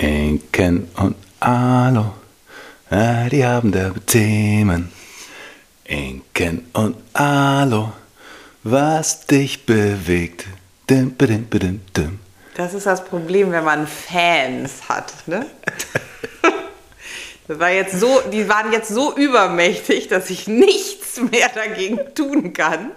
Inken und Alo, ah, die haben da Themen. Inken und Alo, was dich bewegt. Dim, bidim, bidim, dim. Das ist das Problem, wenn man Fans hat. Ne? Das war jetzt so, die waren jetzt so übermächtig, dass ich nichts mehr dagegen tun kann,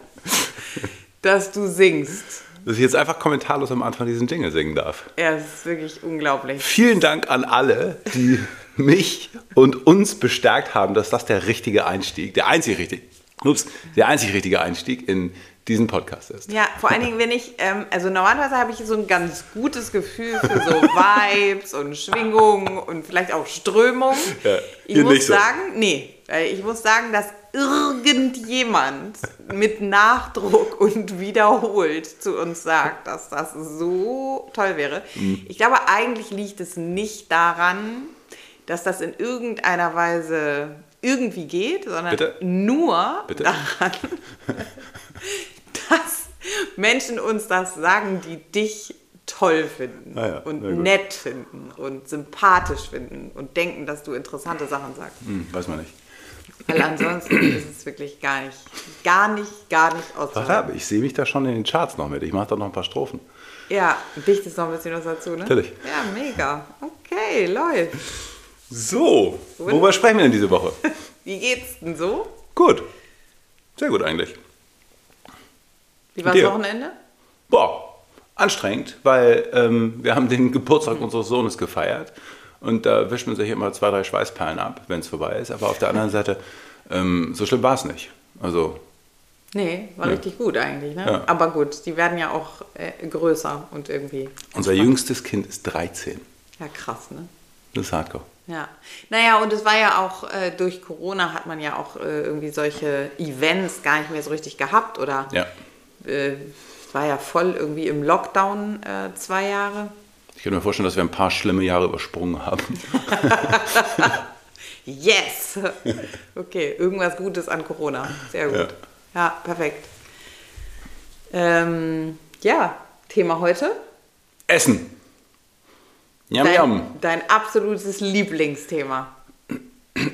dass du singst. Dass ich jetzt einfach kommentarlos am Anfang diesen Jingle singen darf. Ja, das ist wirklich unglaublich. Vielen Dank an alle, die mich und uns bestärkt haben, dass das der richtige Einstieg, der einzig richtige, ups, der einzig richtige Einstieg in diesen Podcast ist. Ja, vor allen Dingen, wenn ich, ähm, also normalerweise habe ich so ein ganz gutes Gefühl für so Vibes und Schwingungen und vielleicht auch Strömung. Ja, ich muss so. sagen, nee, ich muss sagen, dass irgendjemand mit Nachdruck und wiederholt zu uns sagt, dass das so toll wäre. Mhm. Ich glaube, eigentlich liegt es nicht daran, dass das in irgendeiner Weise irgendwie geht, sondern Bitte? nur Bitte? daran, dass Menschen uns das sagen, die dich toll finden Ah ja, und nett finden und sympathisch finden und denken, dass du interessante Sachen sagst. Hm, weiß man nicht. Weil ansonsten ist es wirklich gar nicht, gar nicht, gar nicht auszuhalten. ab, ich sehe mich da schon in den Charts noch mit. Ich mache da noch ein paar Strophen. Ja, dichtest noch ein bisschen was dazu, ne? Natürlich. Ja, mega. Okay, läuft. So, worüber sprechen wir denn diese Woche? Wie geht's denn so? Gut. Sehr gut eigentlich. Wie war das Wochenende? Boah, anstrengend, weil ähm, wir haben den Geburtstag unseres Sohnes gefeiert und da wischt man sich immer zwei, drei Schweißperlen ab, wenn es vorbei ist. Aber auf der anderen Seite, ähm, so schlimm war es nicht. Also, Nee, war Nee. richtig gut eigentlich, ne? Ja. Aber gut, die werden ja auch äh, größer und irgendwie. unser jüngstes Kind ist 13. Ja, krass, ne? Das ist Hardcore. Ja. Naja, und es war ja auch, äh, durch Corona hat man ja auch äh, irgendwie solche Events gar nicht mehr so richtig gehabt oder Ja. äh, es war ja voll irgendwie im Lockdown äh, zwei Jahre. Ich kann mir vorstellen, dass wir ein paar schlimme Jahre übersprungen haben. Yes! Okay, irgendwas Gutes an Corona. Sehr gut. Ja, perfekt. Ähm, ja, Thema heute. Essen. Yum, yum. Dein, dein absolutes Lieblingsthema.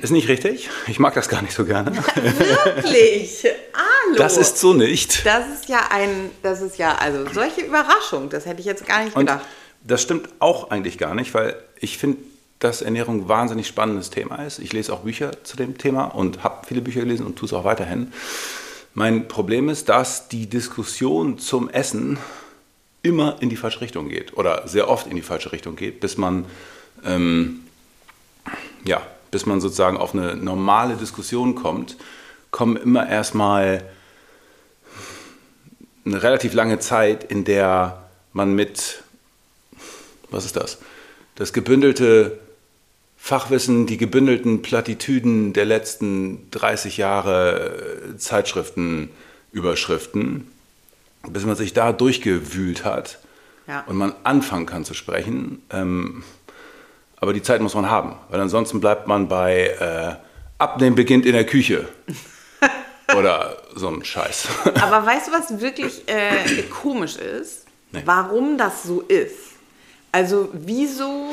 Ist nicht richtig. Ich mag das gar nicht so gerne. Wirklich? Hallo! Das ist so nicht. Das ist ja ein, das ist ja, also solche Überraschung, das hätte ich jetzt gar nicht Und gedacht. Das stimmt auch eigentlich gar nicht, weil ich finde, dass Ernährung ein wahnsinnig spannendes Thema ist. Ich lese auch Bücher zu dem Thema und habe viele Bücher gelesen und tue es auch weiterhin. Mein Problem ist, dass die Diskussion zum Essen immer in die falsche Richtung geht oder sehr oft in die falsche Richtung geht, bis man ähm, ja, bis man sozusagen auf eine normale Diskussion kommt, kommen immer erstmal eine relativ lange Zeit, in der man mit, was ist das? Das gebündelte Fachwissen, die gebündelten Plattitüden der letzten 30 Jahre äh, Zeitschriftenüberschriften, bis man sich da durchgewühlt hat Ja. und man anfangen kann zu sprechen. Ähm, aber die Zeit muss man haben, weil ansonsten bleibt man bei äh, Abnehmen beginnt in der Küche. Oder so ein Scheiß. Aber weißt du, was wirklich äh, komisch ist? Nee. Warum das so ist? Also wieso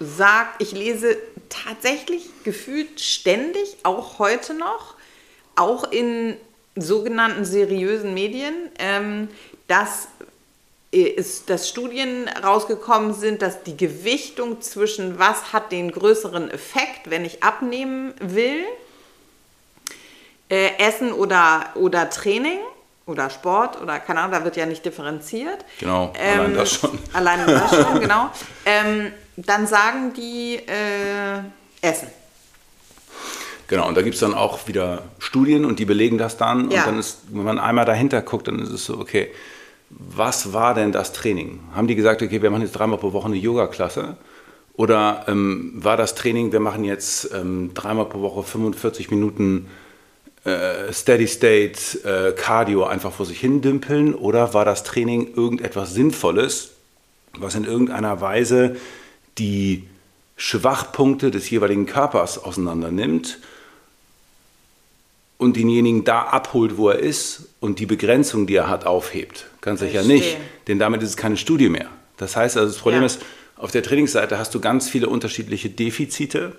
sagt, ich lese tatsächlich gefühlt ständig, auch heute noch, auch in sogenannten seriösen Medien, ähm, dass, äh, ist, dass Studien rausgekommen sind, dass die Gewichtung zwischen was hat den größeren Effekt, wenn ich abnehmen will, äh, Essen oder, oder Training oder Sport oder keine Ahnung, da wird ja nicht differenziert. Genau, allein das schon. Allein das schon, genau. Ähm, dann sagen die äh, Essen. Genau, und da gibt es dann auch wieder Studien und die belegen das dann. Ja. Und dann ist, wenn man einmal dahinter guckt, dann ist es so, okay, was war denn das Training? Haben die gesagt, okay, wir machen jetzt dreimal pro Woche eine Yoga-Klasse? Oder ähm, war das Training, wir machen jetzt ähm, dreimal pro Woche 45 Minuten äh, Steady State äh, Cardio einfach vor sich hin dümpeln? Oder war das Training irgendetwas Sinnvolles, was in irgendeiner Weise die Schwachpunkte des jeweiligen Körpers auseinander nimmt und denjenigen da abholt, wo er ist und die Begrenzung, die er hat, aufhebt. Ganz sicher Verstehe. nicht, denn damit ist es keine Studie mehr. Das heißt also, das Problem Ja. ist, Auf der Trainingsseite hast du ganz viele unterschiedliche Defizite.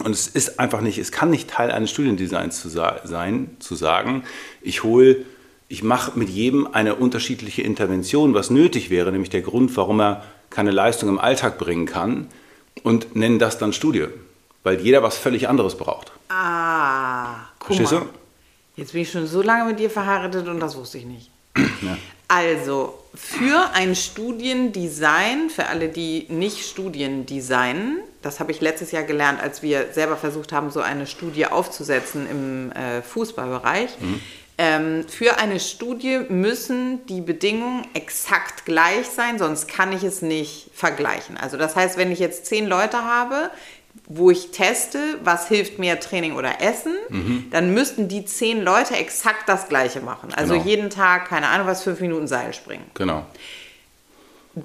Und es ist einfach nicht, es kann nicht Teil eines Studiendesigns zu sein, zu sagen, ich hole, ich mache mit jedem eine unterschiedliche Intervention, was nötig wäre, nämlich der Grund, warum er keine Leistung im Alltag bringen kann und nennen das dann Studie, weil jeder was völlig anderes braucht. Ah, guck Verstehst du? Jetzt bin ich schon so lange mit dir verheiratet und das wusste ich nicht. Ja. Also, für ein Studiendesign, für alle, die nicht Studien designen, das habe ich letztes Jahr gelernt, als wir selber versucht haben, so eine Studie aufzusetzen im äh, Fußballbereich. Ähm, für eine Studie müssen die Bedingungen exakt gleich sein, sonst kann ich es nicht vergleichen. Also das heißt, wenn ich jetzt zehn Leute habe, wo ich teste, was hilft mehr Training oder Essen, dann müssten die zehn Leute exakt das Gleiche machen. Also Genau. jeden Tag, keine Ahnung, was fünf Minuten Seil springen. Genau.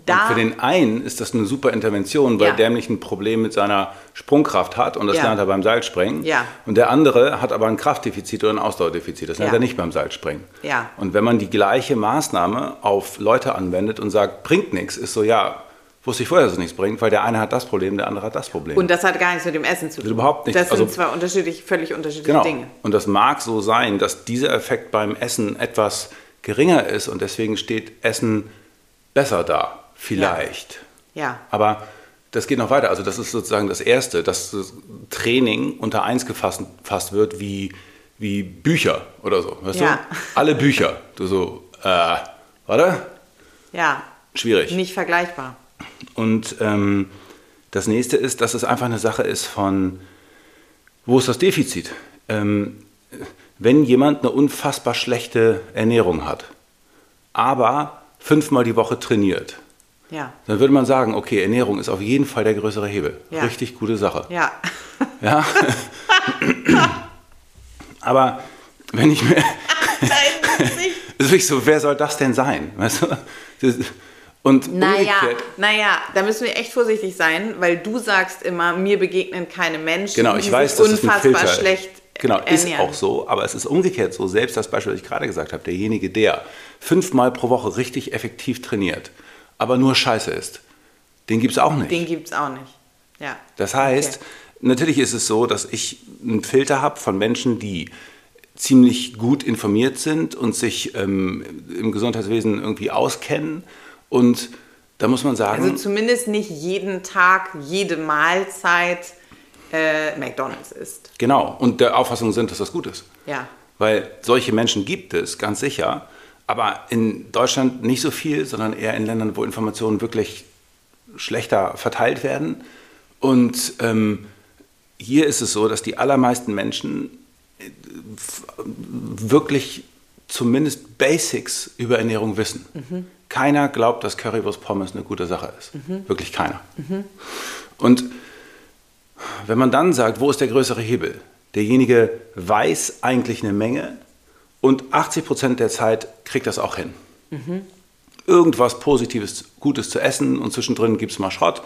Da, Und für den einen ist das eine super Intervention, weil Ja. der nämlich ein Problem mit seiner Sprungkraft hat und das Ja. lernt er beim Seilspringen. Ja. Und der andere hat aber ein Kraftdefizit oder ein Ausdauerdefizit. Das lernt er nicht beim Seilspringen. Und wenn man die gleiche Maßnahme auf Leute anwendet und sagt, bringt nichts, ist so, ja, wusste ich vorher, dass es nichts bringt, weil der eine hat das Problem, der andere hat das Problem. und das hat gar nichts mit dem Essen zu tun. Überhaupt nichts. Das sind Also- zwei unterschiedlich, völlig unterschiedliche Genau. Dinge. Und das mag so sein, dass dieser Effekt beim Essen etwas geringer ist und deswegen steht Essen besser da. Vielleicht. Ja. Aber das geht noch weiter. Also das ist sozusagen das Erste, dass das Training unter eins gefasst, gefasst wird wie, wie Bücher oder so. Weißt Ja. du? Alle Bücher. Du so, äh, warte? Ja. Schwierig. Nicht vergleichbar. Und ähm, das nächste ist, dass es einfach eine Sache ist von, wo ist das Defizit? Ähm, wenn jemand eine unfassbar schlechte Ernährung hat, aber fünfmal die Woche trainiert, Ja. dann würde man sagen, okay, Ernährung ist auf jeden Fall der größere Hebel. Ja. Richtig gute Sache. Ja. Ja? aber wenn ich mir, Gesicht. ist wirklich so, wer soll das denn sein? Weißt du? Und Naja, umgekehrt, naja, da müssen wir echt vorsichtig sein, weil du sagst immer, mir begegnen keine Menschen, Genau, ich die weiß, sich ist unfassbar schlecht Genau, ist ernähren. auch so, aber es ist umgekehrt so. Selbst das Beispiel, das ich gerade gesagt habe, derjenige, der fünfmal pro Woche richtig effektiv trainiert, aber nur Scheiße ist, den gibt es auch nicht. Den gibt es auch nicht. Ja. Das heißt, Okay. natürlich ist es so, dass ich einen Filter habe von Menschen, die ziemlich gut informiert sind und sich ähm, im Gesundheitswesen irgendwie auskennen. Und da muss man sagen, Also zumindest nicht jeden Tag, jede Mahlzeit äh, McDonalds isst. genau, und der Auffassung sind, dass das gut ist. Ja. Weil solche Menschen gibt es, ganz sicher. Aber in Deutschland nicht so viel, sondern eher in Ländern, wo Informationen wirklich schlechter verteilt werden. Und ähm, hier ist es so, dass die allermeisten Menschen äh, wirklich zumindest Basics über Ernährung wissen. Keiner glaubt, dass Currywurst Pommes eine gute Sache ist. Wirklich keiner. Und wenn man dann sagt, wo ist der größere Hebel? Derjenige weiß eigentlich eine Menge und 80 Prozent der Zeit kriegt das auch hin. Irgendwas Positives, Gutes zu essen und zwischendrin gibt es mal Schrott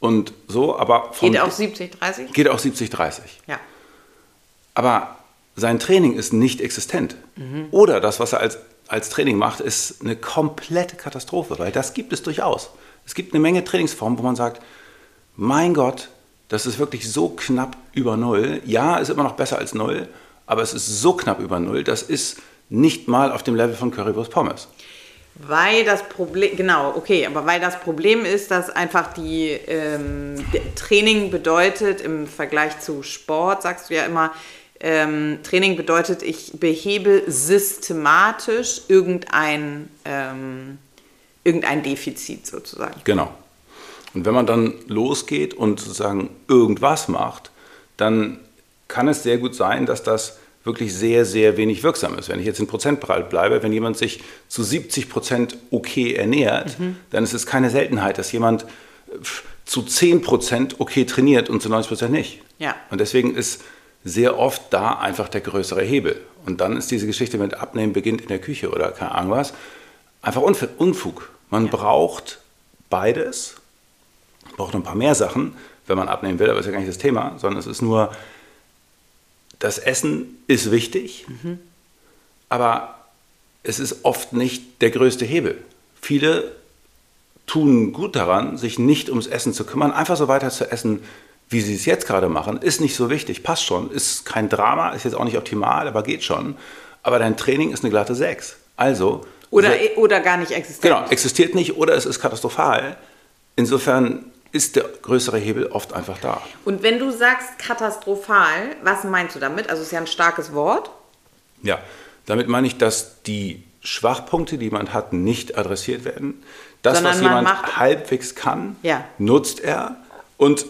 und so, aber Geht auch 70, 30? geht auch 70, 30. Ja. Aber sein Training ist nicht existent. Oder das, was er als, als Training macht, ist eine komplette Katastrophe, weil das gibt es durchaus. Es gibt eine Menge Trainingsformen, wo man sagt, mein Gott, das ist wirklich so knapp über Null. Ja, ist immer noch besser als Null, aber es ist so knapp über Null, das ist nicht mal auf dem Level von Currywurst Pommes. Weil das Problem, genau, okay, aber weil das Problem ist, dass einfach die ähm, Training bedeutet im Vergleich zu Sport, sagst du ja immer, ähm, Training bedeutet, ich behebe systematisch irgendein, ähm, irgendein Defizit sozusagen. Genau. Und wenn man dann losgeht und sozusagen irgendwas macht, dann kann es sehr gut sein, dass das wirklich sehr, sehr wenig wirksam ist. Wenn ich jetzt in Prozentbereich bleibe, wenn jemand sich zu 70 Prozent okay ernährt, dann ist es keine Seltenheit, dass jemand äh, zu 10 Prozent okay trainiert und zu 90 Prozent nicht. Ja. Und deswegen ist sehr oft da einfach der größere Hebel. Und dann ist diese Geschichte mit Abnehmen beginnt in der Küche oder keine Ahnung was, einfach Unf- Unfug. Man braucht beides, braucht ein paar mehr Sachen, wenn man abnehmen will, aber das ist ja gar nicht das Thema, sondern es ist nur, das Essen ist wichtig, aber es ist oft nicht der größte Hebel. Viele tun gut daran, sich nicht ums Essen zu kümmern, einfach so weiter zu essen, wie sie es jetzt gerade machen, ist nicht so wichtig, passt schon, ist kein Drama, ist jetzt auch nicht optimal, aber geht schon. Aber dein Training ist eine glatte 6. Also. Oder, oder gar nicht existiert. Genau, existiert nicht oder es ist katastrophal. Insofern ist der größere Hebel oft einfach da. Und wenn du sagst katastrophal, was meinst du damit? Also es ist ja ein starkes Wort. Ja, damit meine ich, dass die Schwachpunkte, die man hat, nicht adressiert werden. Das, Sondern was man jemand halbwegs kann, Ja. nutzt er und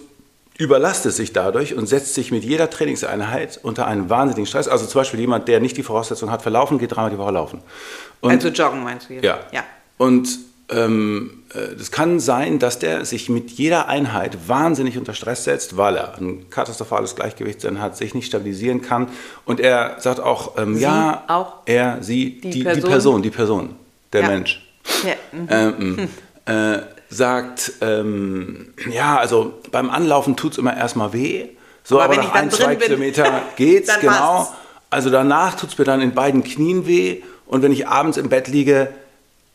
überlastet sich dadurch und setzt sich mit jeder Trainingseinheit unter einen wahnsinnigen Stress. Also zum Beispiel jemand, der nicht die Voraussetzung hat für Laufen, geht dreimal die Woche laufen. Und also joggen meinst du jetzt? ja. ja. Und ähm, äh, das kann sein, dass der sich mit jeder Einheit wahnsinnig unter Stress setzt, weil er ein katastrophales Gleichgewichtssinn hat, sich nicht stabilisieren kann. Und er sagt auch, ähm, ja, auch? er, sie, Die die, die, Person? Person, die Person, der Ja. Mensch. ja. mhm. Ähm, äh, sagt, ähm, ja, also beim Anlaufen tut es immer erstmal weh. So, Aber aber, wenn ich nach ein, zwei bin, Kilometer geht's, genau. passt's. Also danach tut es mir dann in beiden Knien weh und wenn ich abends im Bett liege,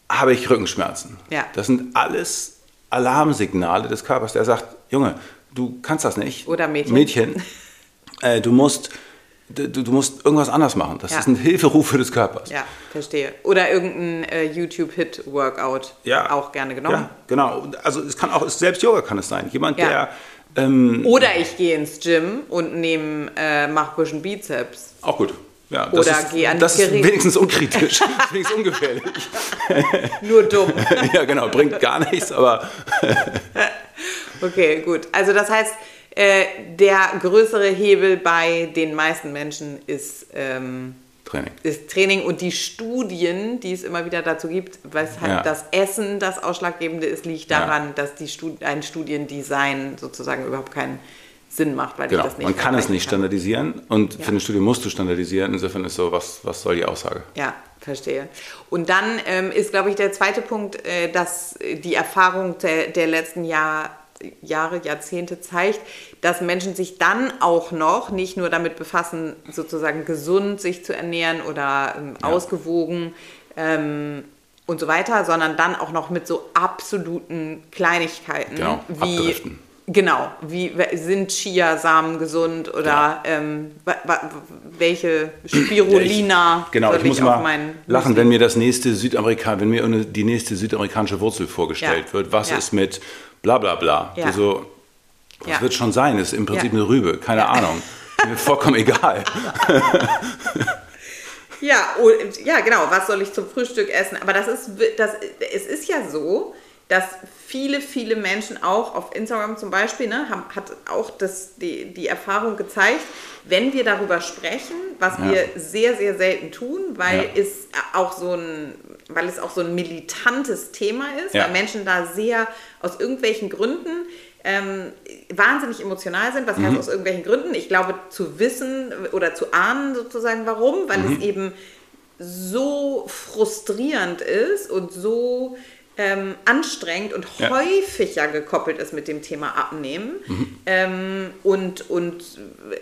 habe ich Rückenschmerzen. Ja. Das sind alles Alarmsignale des Körpers, der sagt, Junge, du kannst das nicht. Oder Mädchen. Mädchen, äh, du musst du, du musst irgendwas anders machen. Das Ja. sind Hilferufe des Körpers. Ja, verstehe. Oder irgendein äh, YouTube-Hit-Workout. Ja. Auch gerne genommen. Ja, genau. Also es kann auch, selbst Yoga kann es sein. Jemand, Ja. der ähm, Oder ich gehe ins Gym und nehme, äh, mach ein bisschen Bizeps. auch gut. Ja, das Oder ist, geh an das ist wenigstens unkritisch, wenigstens ungefährlich. Nur dumm. ja, genau, bringt gar nichts, aber Okay, gut. Also das heißt, äh, der größere Hebel bei den meisten Menschen ist, ähm, Training. ist Training und die Studien, die es immer wieder dazu gibt, weshalb Ja. das Essen das Ausschlaggebende ist, liegt Ja. daran, dass die Stud ein Studiendesign sozusagen überhaupt keinen Sinn macht, weil Genau, ich das nicht man kann es nicht standardisieren und Ja. für eine Studie musst du standardisieren. Insofern ist so, was, was soll die Aussage? Ja, verstehe. Und dann ähm, ist, glaube ich, der zweite Punkt, äh, dass die Erfahrung der, der letzten Jahr, Jahre, Jahrzehnte zeigt, dass Menschen sich dann auch noch nicht nur damit befassen, sozusagen gesund sich zu ernähren oder ähm, Ja. ausgewogen ähm, und so weiter, sondern dann auch noch mit so absoluten Kleinigkeiten Genau, wie abdriften. Genau, wie sind Chiasamen gesund oder ähm, wa, wa, welche Spirulina Genau, soll ich muss auf mal lachen, wenn mir das nächste Südamerika, wenn mir die nächste südamerikanische Wurzel vorgestellt Ja. wird. Was Ja. ist mit bla bla bla? Ja. So, was Ja. wird schon sein? Ist im Prinzip Ja. eine Rübe, keine Ahnung. Mir vollkommen egal. Ja, und, ja, genau. Was soll ich zum Frühstück essen? Aber das ist, das, es ist ja so, dass viele, viele Menschen auch auf Instagram zum Beispiel, ne, haben, hat auch das, die, die Erfahrung gezeigt, wenn wir darüber sprechen, was Ja. wir sehr, sehr selten tun, weil Ja. es auch so ein, weil es auch so ein militantes Thema ist, Ja. weil Menschen da sehr aus irgendwelchen Gründen ähm, wahnsinnig emotional sind. Was Mhm. heißt aus irgendwelchen Gründen? Ich glaube, zu wissen oder zu ahnen sozusagen warum, weil Mhm. es eben so frustrierend ist und so ähm, anstrengend und Ja. häufig ja gekoppelt ist mit dem Thema Abnehmen Mhm. ähm, und, und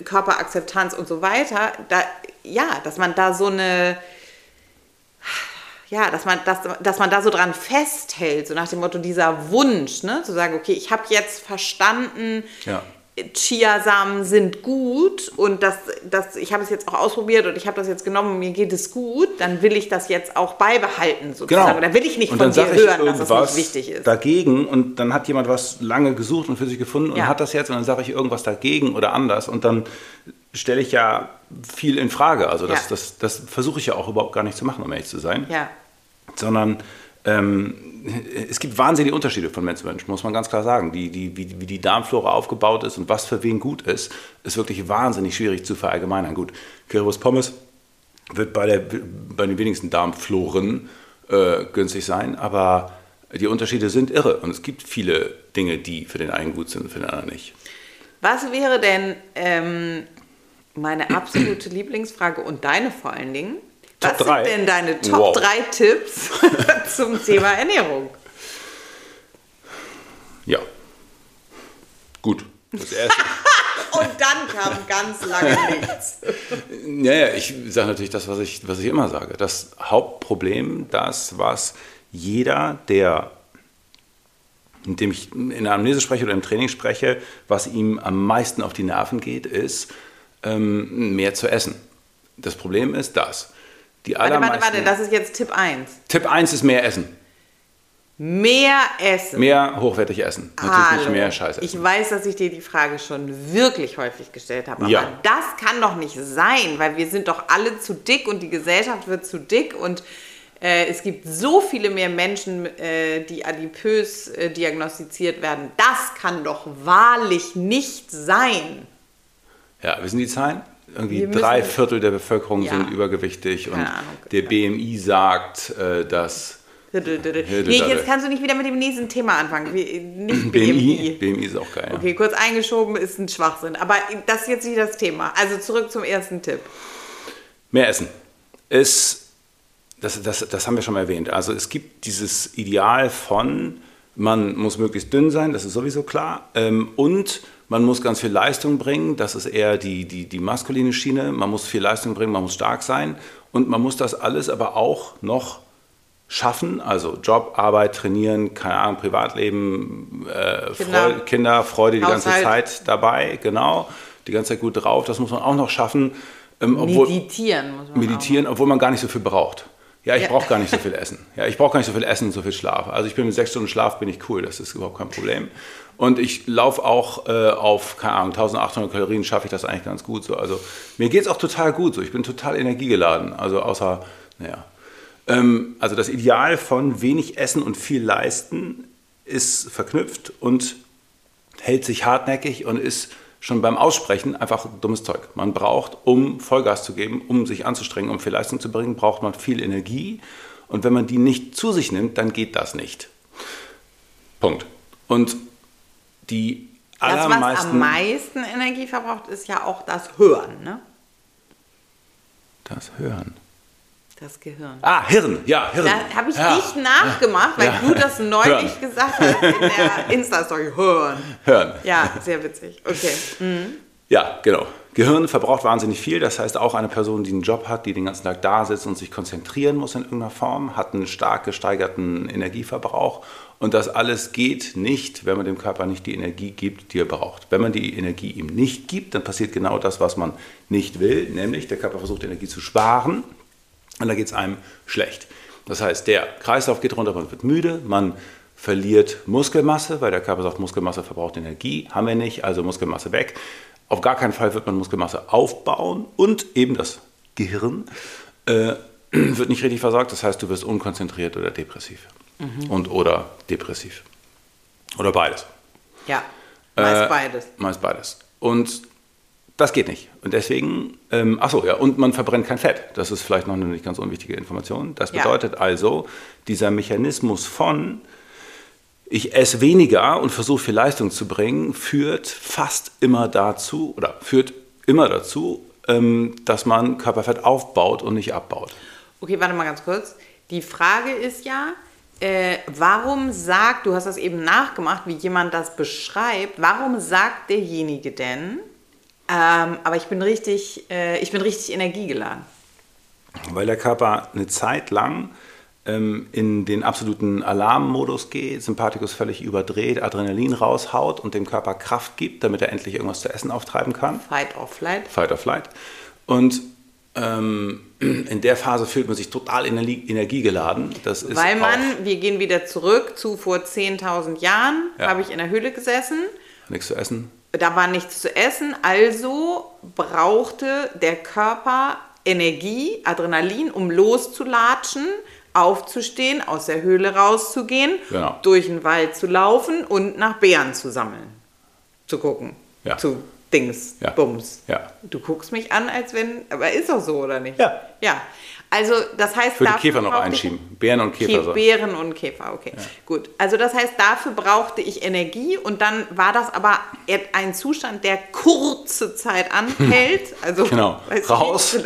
Körperakzeptanz und so weiter. Da, ja, dass man da so eine ja, dass man, dass, dass man da so dran festhält, so nach dem Motto dieser Wunsch, ne? zu sagen, okay, ich habe jetzt verstanden, Ja. Chiasamen sind gut und das, das, ich habe es jetzt auch ausprobiert und ich habe das jetzt genommen und mir geht es gut, dann will ich das jetzt auch beibehalten sozusagen. Genau. Oder will ich nicht Und von dir hören, dass das nicht wichtig ist. Dagegen und dann hat jemand was lange gesucht und für sich gefunden und Ja. hat das jetzt und dann sage ich irgendwas dagegen oder anders und dann stelle ich ja viel in Frage. Also das, Ja. das, das versuche ich ja auch überhaupt gar nicht zu machen, um ehrlich zu sein. ja, sondern ähm, es gibt wahnsinnige Unterschiede von Mensch zu Mensch, muss man ganz klar sagen. Die, die, wie, wie die Darmflora aufgebaut ist und was für wen gut ist, ist wirklich wahnsinnig schwierig zu verallgemeinern. Gut, Currywurst Pommes wird bei, der, bei den wenigsten Darmfloren äh, günstig sein, aber die Unterschiede sind irre und es gibt viele Dinge, die für den einen gut sind und für den anderen nicht. Was wäre denn ähm, meine absolute Lieblingsfrage und deine vor allen Dingen? Top Was drei? sind denn deine Top Wow. 3 Tipps zum Thema Ernährung? Ja, gut. Das erste. Und dann kam ganz lange nichts. Ja, ja, ich sage natürlich das, was ich, was ich immer sage. Das Hauptproblem, das, was jeder, der indem ich in der Amnese spreche oder im Training spreche, was ihm am meisten auf die Nerven geht, ist ähm, mehr zu essen. Das Problem ist das. Die warte, warte, warte, das ist jetzt Tipp 1. Tipp 1 ist mehr essen. Mehr essen. Mehr hochwertig essen. Natürlich Hallo. nicht mehr Scheiße. Ich weiß, dass ich dir die Frage schon wirklich häufig gestellt habe. Aber Ja. das kann doch nicht sein, weil wir sind doch alle zu dick und die Gesellschaft wird zu dick und äh, es gibt so viele mehr Menschen, äh, die adipös äh, diagnostiziert werden. Das kann doch wahrlich nicht sein. Ja, wissen die Zahlen? Irgendwie drei Viertel der Bevölkerung Ja. sind übergewichtig und Keine Ahnung. der BMI sagt, äh, dass Nee, jetzt kannst du nicht wieder mit dem nächsten Thema anfangen. Nicht BMI, BMI. Ist auch geil. Okay, kurz eingeschoben ist ein Schwachsinn. Aber das ist jetzt nicht das Thema. Also zurück zum ersten Tipp. Mehr essen ist, das, das, das haben wir schon mal erwähnt. Also es gibt dieses Ideal von, man muss möglichst dünn sein, das ist sowieso klar. Ähm, und man muss ganz viel Leistung bringen, das ist eher die, die, die maskuline Schiene. Man muss viel Leistung bringen, man muss stark sein. Und man muss das alles aber auch noch schaffen, also Job, Arbeit, Trainieren, keine Ahnung, Privatleben, äh, Kinder. Freude, Kinder, Freude die ganze Haushalt. Zeit dabei, genau, die ganze Zeit gut drauf, das muss man auch noch schaffen. Ähm, obwohl, Meditieren muss man meditieren, obwohl man gar nicht so viel braucht. Ja, ich Ja. brauche gar nicht so viel Essen. Ja, ich brauche gar nicht so viel Essen und so viel Schlaf. Also ich bin mit sechs Stunden Schlaf bin ich cool, das ist überhaupt kein Problem. Und ich laufe auch äh, auf, keine Ahnung, 1800 Kalorien schaffe ich das eigentlich ganz gut so. Also mir geht es auch total gut so. Ich bin total energiegeladen. Also außer, naja. Ähm, also das Ideal von wenig Essen und viel leisten ist verknüpft und hält sich hartnäckig und ist schon beim Aussprechen einfach dummes Zeug. Man braucht, um Vollgas zu geben, um sich anzustrengen, um viel Leistung zu bringen, braucht man viel Energie. Und wenn man die nicht zu sich nimmt, dann geht das nicht. Punkt. Und die Das, was allermeisten... am meisten Energie verbraucht, ist ja auch das Hören, ne? das Hören. Das Gehirn. Ah, Hirn. Ja, Hirn. Da habe ich ja. nicht nachgemacht, weil Ja. du das neulich Hören. gesagt hast in der Insta-Story. Hören. Hören. Ja, sehr witzig. Okay. Ja, genau. Gehirn verbraucht wahnsinnig viel. Das heißt, auch eine Person, die einen Job hat, die den ganzen Tag da sitzt und sich konzentrieren muss in irgendeiner Form, hat einen stark gesteigerten Energieverbrauch. Und das alles geht nicht, wenn man dem Körper nicht die Energie gibt, die er braucht. Wenn man die Energie ihm nicht gibt, dann passiert genau das, was man nicht will, nämlich der Körper versucht Energie zu sparen und da geht es einem schlecht. Das heißt, der Kreislauf geht runter, man wird müde, man verliert Muskelmasse, weil der Körper sagt, Muskelmasse verbraucht Energie, haben wir nicht, also Muskelmasse weg. Auf gar keinen Fall wird man Muskelmasse aufbauen und eben das Gehirn äh, wird nicht richtig versorgt, das heißt, du wirst unkonzentriert oder depressiv. Und oder depressiv. Oder beides. Ja, meist Äh, beides. Meist beides. Und das geht nicht. Und deswegen, ähm, achso, ja, und man verbrennt kein Fett. Das ist vielleicht noch eine nicht ganz unwichtige Information. Das Ja. bedeutet also, dieser Mechanismus von, ich esse weniger und versuche viel Leistung zu bringen, führt fast immer dazu, oder führt immer dazu, ähm, dass man Körperfett aufbaut und nicht abbaut. Okay, warte mal ganz kurz. Die Frage ist ja, äh, warum sagt, du hast das eben nachgemacht, wie jemand das beschreibt, warum sagt derjenige denn, ähm, aber ich bin richtig, äh, ich bin richtig energiegeladen. Weil der Körper eine Zeit lang ähm, in den absoluten Alarmmodus geht, Sympathikus völlig überdreht, Adrenalin raushaut und dem Körper Kraft gibt, damit er endlich irgendwas zu essen auftreiben kann. Fight or flight. Fight or Flight. Und ähm, in der Phase fühlt man sich total energie, energiegeladen. Das ist Weil man, wir gehen wieder zurück zu vor 10.000 Jahren, Ja. habe ich in der Höhle gesessen. nichts zu essen. Da war nichts zu essen, also brauchte der Körper Energie, Adrenalin, um loszulatschen, aufzustehen, aus der Höhle rauszugehen, Genau. durch den Wald zu laufen und nach Bären zu sammeln. Zu gucken. Ja. Zu Dings, Ja. Bums. Ja. Du guckst mich an, als wenn, aber ist doch so, oder nicht? Ja. Ja. Also, das heißt, würde dafür Käfer noch brauchte ich- einschieben. Bären und Käfer. So. Beeren und Käfer, okay. Gut. Also das heißt, dafür brauchte ich Energie und dann war das aber ein Zustand, der kurze Zeit anhält. Also Genau. Raus.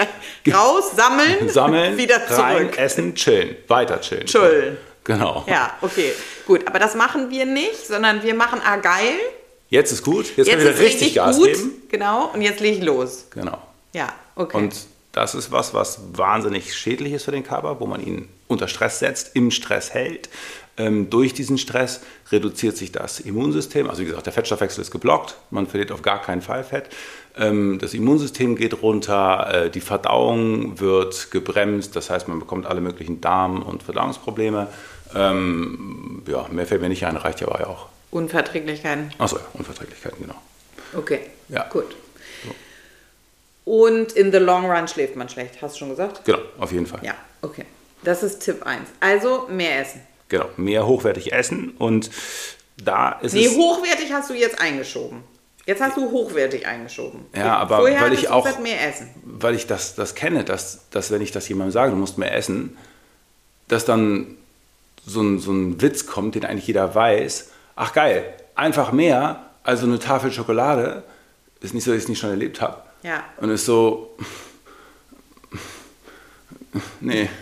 Raus, sammeln, Sammeln, wieder rein, zurück. essen, chillen. Weiter chillen. Chillen. Genau. Ja, okay. Gut, aber das machen wir nicht, sondern wir machen, ah geil, Jetzt ist gut. Jetzt, jetzt können wir richtig richtig Gas gut. geben. Genau, und jetzt lege ich los. Genau. Ja, okay. Und das ist was, was wahnsinnig schädlich ist für den Körper, wo man ihn unter Stress setzt, im Stress hält. ähm, durch diesen Stress reduziert sich das Immunsystem. Also wie gesagt, der Fettstoffwechsel ist geblockt, man verliert auf gar keinen Fall Fett. Ähm, das Immunsystem geht runter, äh, die Verdauung wird gebremst, das heißt, man bekommt alle möglichen Darm- und Verdauungsprobleme. Ähm, ja, mehr fällt mir nicht ein, reicht ja aber auch. Unverträglichkeiten. Achso, ja, Unverträglichkeiten, genau. Okay, Ja. gut. Und in the long run schläft man schlecht, hast du schon gesagt? Genau, auf jeden Fall. Ja, okay. Das ist Tipp 1. Also mehr essen. Genau, mehr hochwertig essen und da ist Nee, es... hochwertig hast du jetzt eingeschoben. Jetzt hast du hochwertig eingeschoben. Ja, aber Vorher weil ich du auch, gesagt, mehr essen. weil ich das, das kenne, dass, dass wenn ich das jemandem sage, du musst mehr essen, dass dann so ein, so ein Witz kommt, den eigentlich jeder weiß. Ach geil, einfach mehr, also eine Tafel Schokolade, ist nicht so, dass ich es nicht schon erlebt habe. Ja. Und ist so, nee.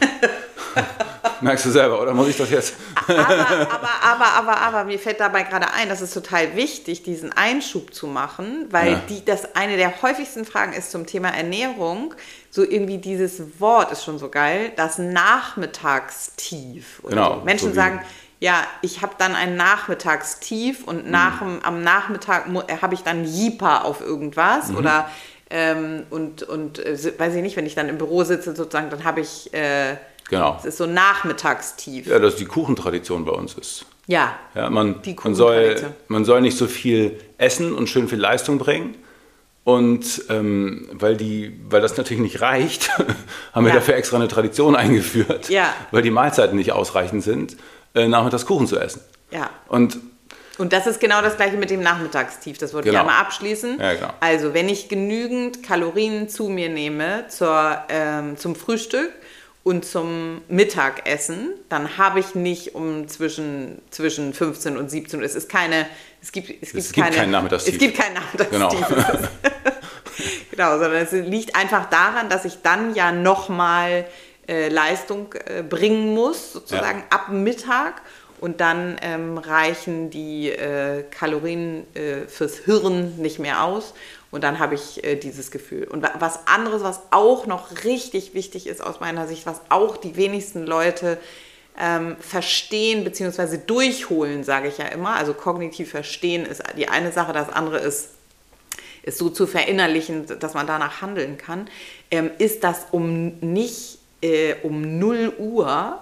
Merkst du selber, oder muss ich das jetzt? Aber, aber, aber, aber, aber, mir fällt dabei gerade ein, das ist total wichtig, diesen Einschub zu machen, weil Ja. die, das eine der häufigsten Fragen ist zum Thema Ernährung. So irgendwie dieses Wort ist schon so geil, das Nachmittagstief. Genau, So. Menschen so sagen, ja, ich habe dann ein Nachmittagstief und Mhm. nach, dem- am Nachmittag habe ich dann Jipa auf irgendwas Mhm. oder ähm, und, und äh, weiß ich nicht, wenn ich dann im Büro sitze sozusagen, dann habe ich, äh, Genau. es ist so Nachmittagstief. Ja, dass die Kuchentradition bei uns ist. Ja, Ja, man, Die man, soll, man soll nicht so viel essen und schön viel Leistung bringen. Und ähm, weil, die, weil das natürlich nicht reicht, haben wir Ja. dafür extra eine Tradition eingeführt, Ja. weil die Mahlzeiten nicht ausreichend sind, äh, nachmittags Kuchen zu essen. ja. Und Und das ist genau das gleiche mit dem Nachmittagstief. Das wollte Genau. ich einmal abschließen. Ja, genau. Also, wenn ich genügend Kalorien zu mir nehme zur, ähm, zum Frühstück und zum Mittagessen, dann habe ich nicht um zwischen, zwischen 15 und 17 Uhr. Es ist keine. Es gibt, es gibt, gibt keine, kein Nachmittagstief. Es gibt kein Nachmittagstief. Genau. genau, sondern es liegt einfach daran, dass ich dann ja nochmal äh, Leistung äh, bringen muss, sozusagen ab Mittag. Und dann ähm, reichen die äh, Kalorien äh, fürs Hirn nicht mehr aus. Und dann habe ich äh, dieses Gefühl. Und wa- was anderes, was auch noch richtig wichtig ist aus meiner Sicht, was auch die wenigsten Leute ähm, verstehen bzw. durchholen, sage ich ja immer. Also kognitiv verstehen ist die eine Sache, das andere ist es so zu verinnerlichen, dass man danach handeln kann, ähm, ist, dass um nicht äh, um 0 Uhr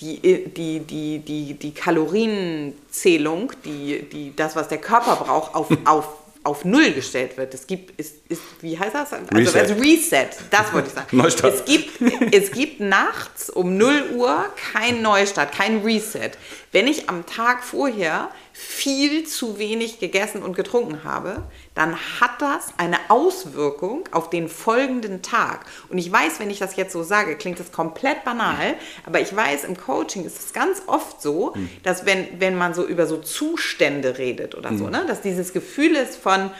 die, die, die, die, die Kalorienzählung, die, die, das, was der Körper braucht, auf, auf, auf Null gestellt wird. Es gibt, ist, ist, wie heißt das? Also, Reset. also Reset, das wollte ich sagen. Neustart. Es gibt, es gibt nachts um 0 Uhr kein Neustart, kein Reset. Wenn ich am Tag vorher viel zu wenig gegessen und getrunken habe, dann hat das eine Auswirkung auf den folgenden Tag. Und ich weiß, wenn ich das jetzt so sage, klingt das komplett banal, aber ich weiß, im Coaching ist es ganz oft so, dass wenn, wenn man so über so Zustände redet oder so, ne, dass dieses Gefühl ist von,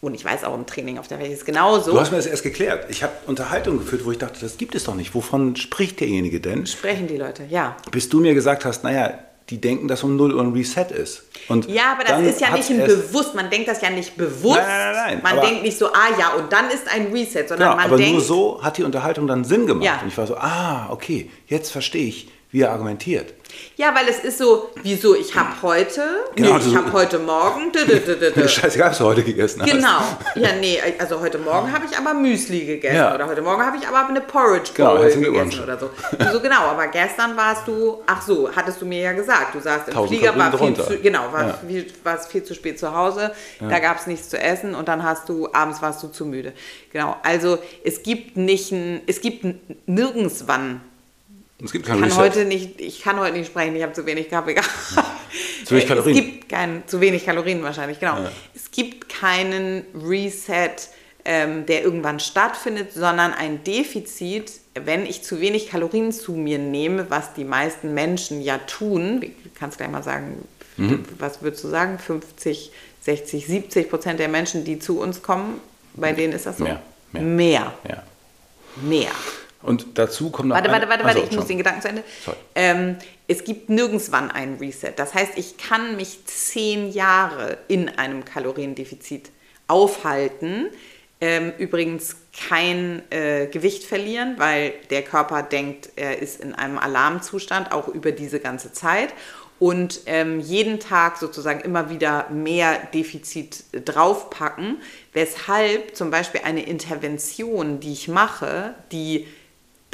und ich weiß auch im Training auf der Welt ist genauso. du hast mir das erst geklärt. Ich habe Unterhaltungen geführt, wo ich dachte, das gibt es doch nicht. Wovon spricht derjenige denn? sprechen die Leute, ja. Bis du mir gesagt hast, naja, die denken, dass um 0 Uhr ein Reset ist. Und Ja, aber das ist ja nicht ein bewusst, man denkt das ja nicht bewusst. Nein, nein, nein, man aber- denkt nicht so, ah ja, und dann ist ein Reset, sondern Genau, man aber denkt, nur so hat die Unterhaltung dann Sinn gemacht. Ja. Und ich war so, ah, okay, jetzt verstehe ich, wie er argumentiert. ja, weil es ist so, wieso, ich habe heute, Genau, nee, ich habe heute Morgen, scheißegal, was du heute gegessen hast. Genau. Ja, nee, also heute Morgen habe ich aber Müsli gegessen Ja. oder heute Morgen habe ich aber eine Porridge Genau, Bowl herzlichen gegessen oder so. So genau, aber gestern warst du, ach so, hattest du mir ja gesagt, du sagst im 1000 Flieger war viel zu, genau, war Ja. viel, viel zu spät zu Hause, da gab es nichts zu essen und dann hast du, abends warst du zu müde. Genau, also es gibt nicht ein, es gibt nirgends wann Es gibt kein kann Reset. heute nicht, ich kann heute nicht sprechen, ich habe zu wenig Kaffee gehabt. Zu wenig Kalorien. Es gibt kein, zu wenig Kalorien wahrscheinlich, genau. Es gibt keinen Reset, ähm, der irgendwann stattfindet, sondern ein Defizit, wenn ich zu wenig Kalorien zu mir nehme, was die meisten Menschen ja tun. Du kannst gleich mal sagen, Mhm. was würdest du sagen? 50, 60, 70 Prozent der Menschen, die zu uns kommen, bei denen ist das so? Mehr, mehr. Mehr. Ja. mehr. Und dazu kommt noch Warte, ein- warte, warte, warte, Achso, ich muss den. Gedanken zu Ende. Ähm, es gibt nirgends wann einen Reset. Das heißt, ich kann mich zehn Jahre in einem Kaloriendefizit aufhalten. Ähm, übrigens kein äh, Gewicht verlieren, weil der Körper denkt, er ist in einem Alarmzustand, auch über diese ganze Zeit. Und ähm, jeden Tag sozusagen immer wieder mehr Defizit draufpacken, weshalb zum Beispiel eine Intervention, die ich mache, die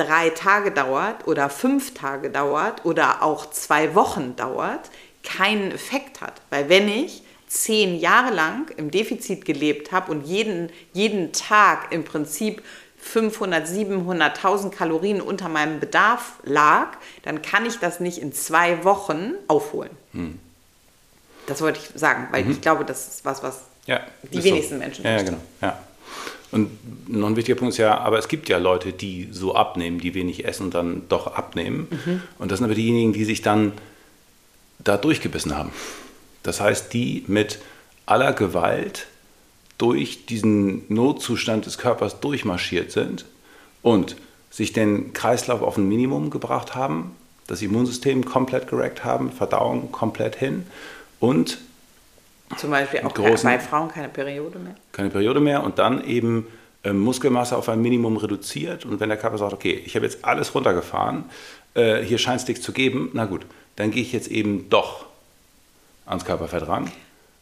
drei Tage dauert oder fünf Tage dauert oder auch zwei Wochen dauert, keinen Effekt hat. Weil wenn ich zehn Jahre lang im Defizit gelebt habe und jeden, jeden Tag im Prinzip 500, 700, 1000 Kalorien unter meinem Bedarf lag, dann kann ich das nicht in zwei Wochen aufholen. Hm. Das wollte ich sagen, weil mhm. ich glaube, das ist was, was ja, die wenigsten so. Menschen ja, ja, genau. Ja. Und noch ein wichtiger Punkt ist ja, aber es gibt ja Leute, die so abnehmen, die wenig essen und dann doch abnehmen. Mhm. Und das sind aber diejenigen, die sich dann da durchgebissen haben. Das heißt, die mit aller Gewalt durch diesen Notzustand des Körpers durchmarschiert sind und sich den Kreislauf auf ein Minimum gebracht haben, das Immunsystem komplett gerackt haben, Verdauung komplett hin und zum Beispiel auch großen, bei Frauen keine Periode mehr. Keine Periode mehr und dann eben äh, Muskelmasse auf ein Minimum reduziert und wenn der Körper sagt, okay, ich habe jetzt alles runtergefahren, äh, hier scheint es nichts zu geben, na gut, dann gehe ich jetzt eben doch ans Körperfett ran.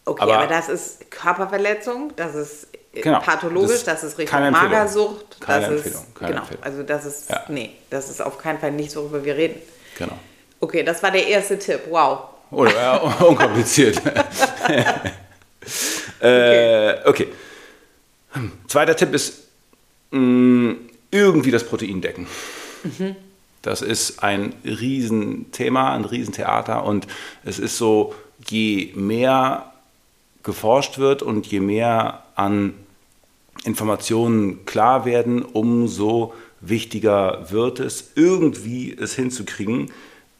Okay, aber, aber das ist Körperverletzung, das ist äh, genau, pathologisch, das, das ist Richtung Magersucht. Keine das Empfehlung. Ist, keine genau, Empfehlung. also das ist, ja. nee, das ist auf keinen Fall nicht, worüber wir reden. Genau. Okay, das war der erste Tipp, wow. Oder ja, unkompliziert. okay. Äh, okay. Zweiter Tipp ist, mh, mm, irgendwie das Protein decken. Mhm. Das ist ein Riesenthema, ein Riesentheater und es ist so, je mehr geforscht wird und je mehr an Informationen klar werden, umso wichtiger wird es, irgendwie es hinzukriegen,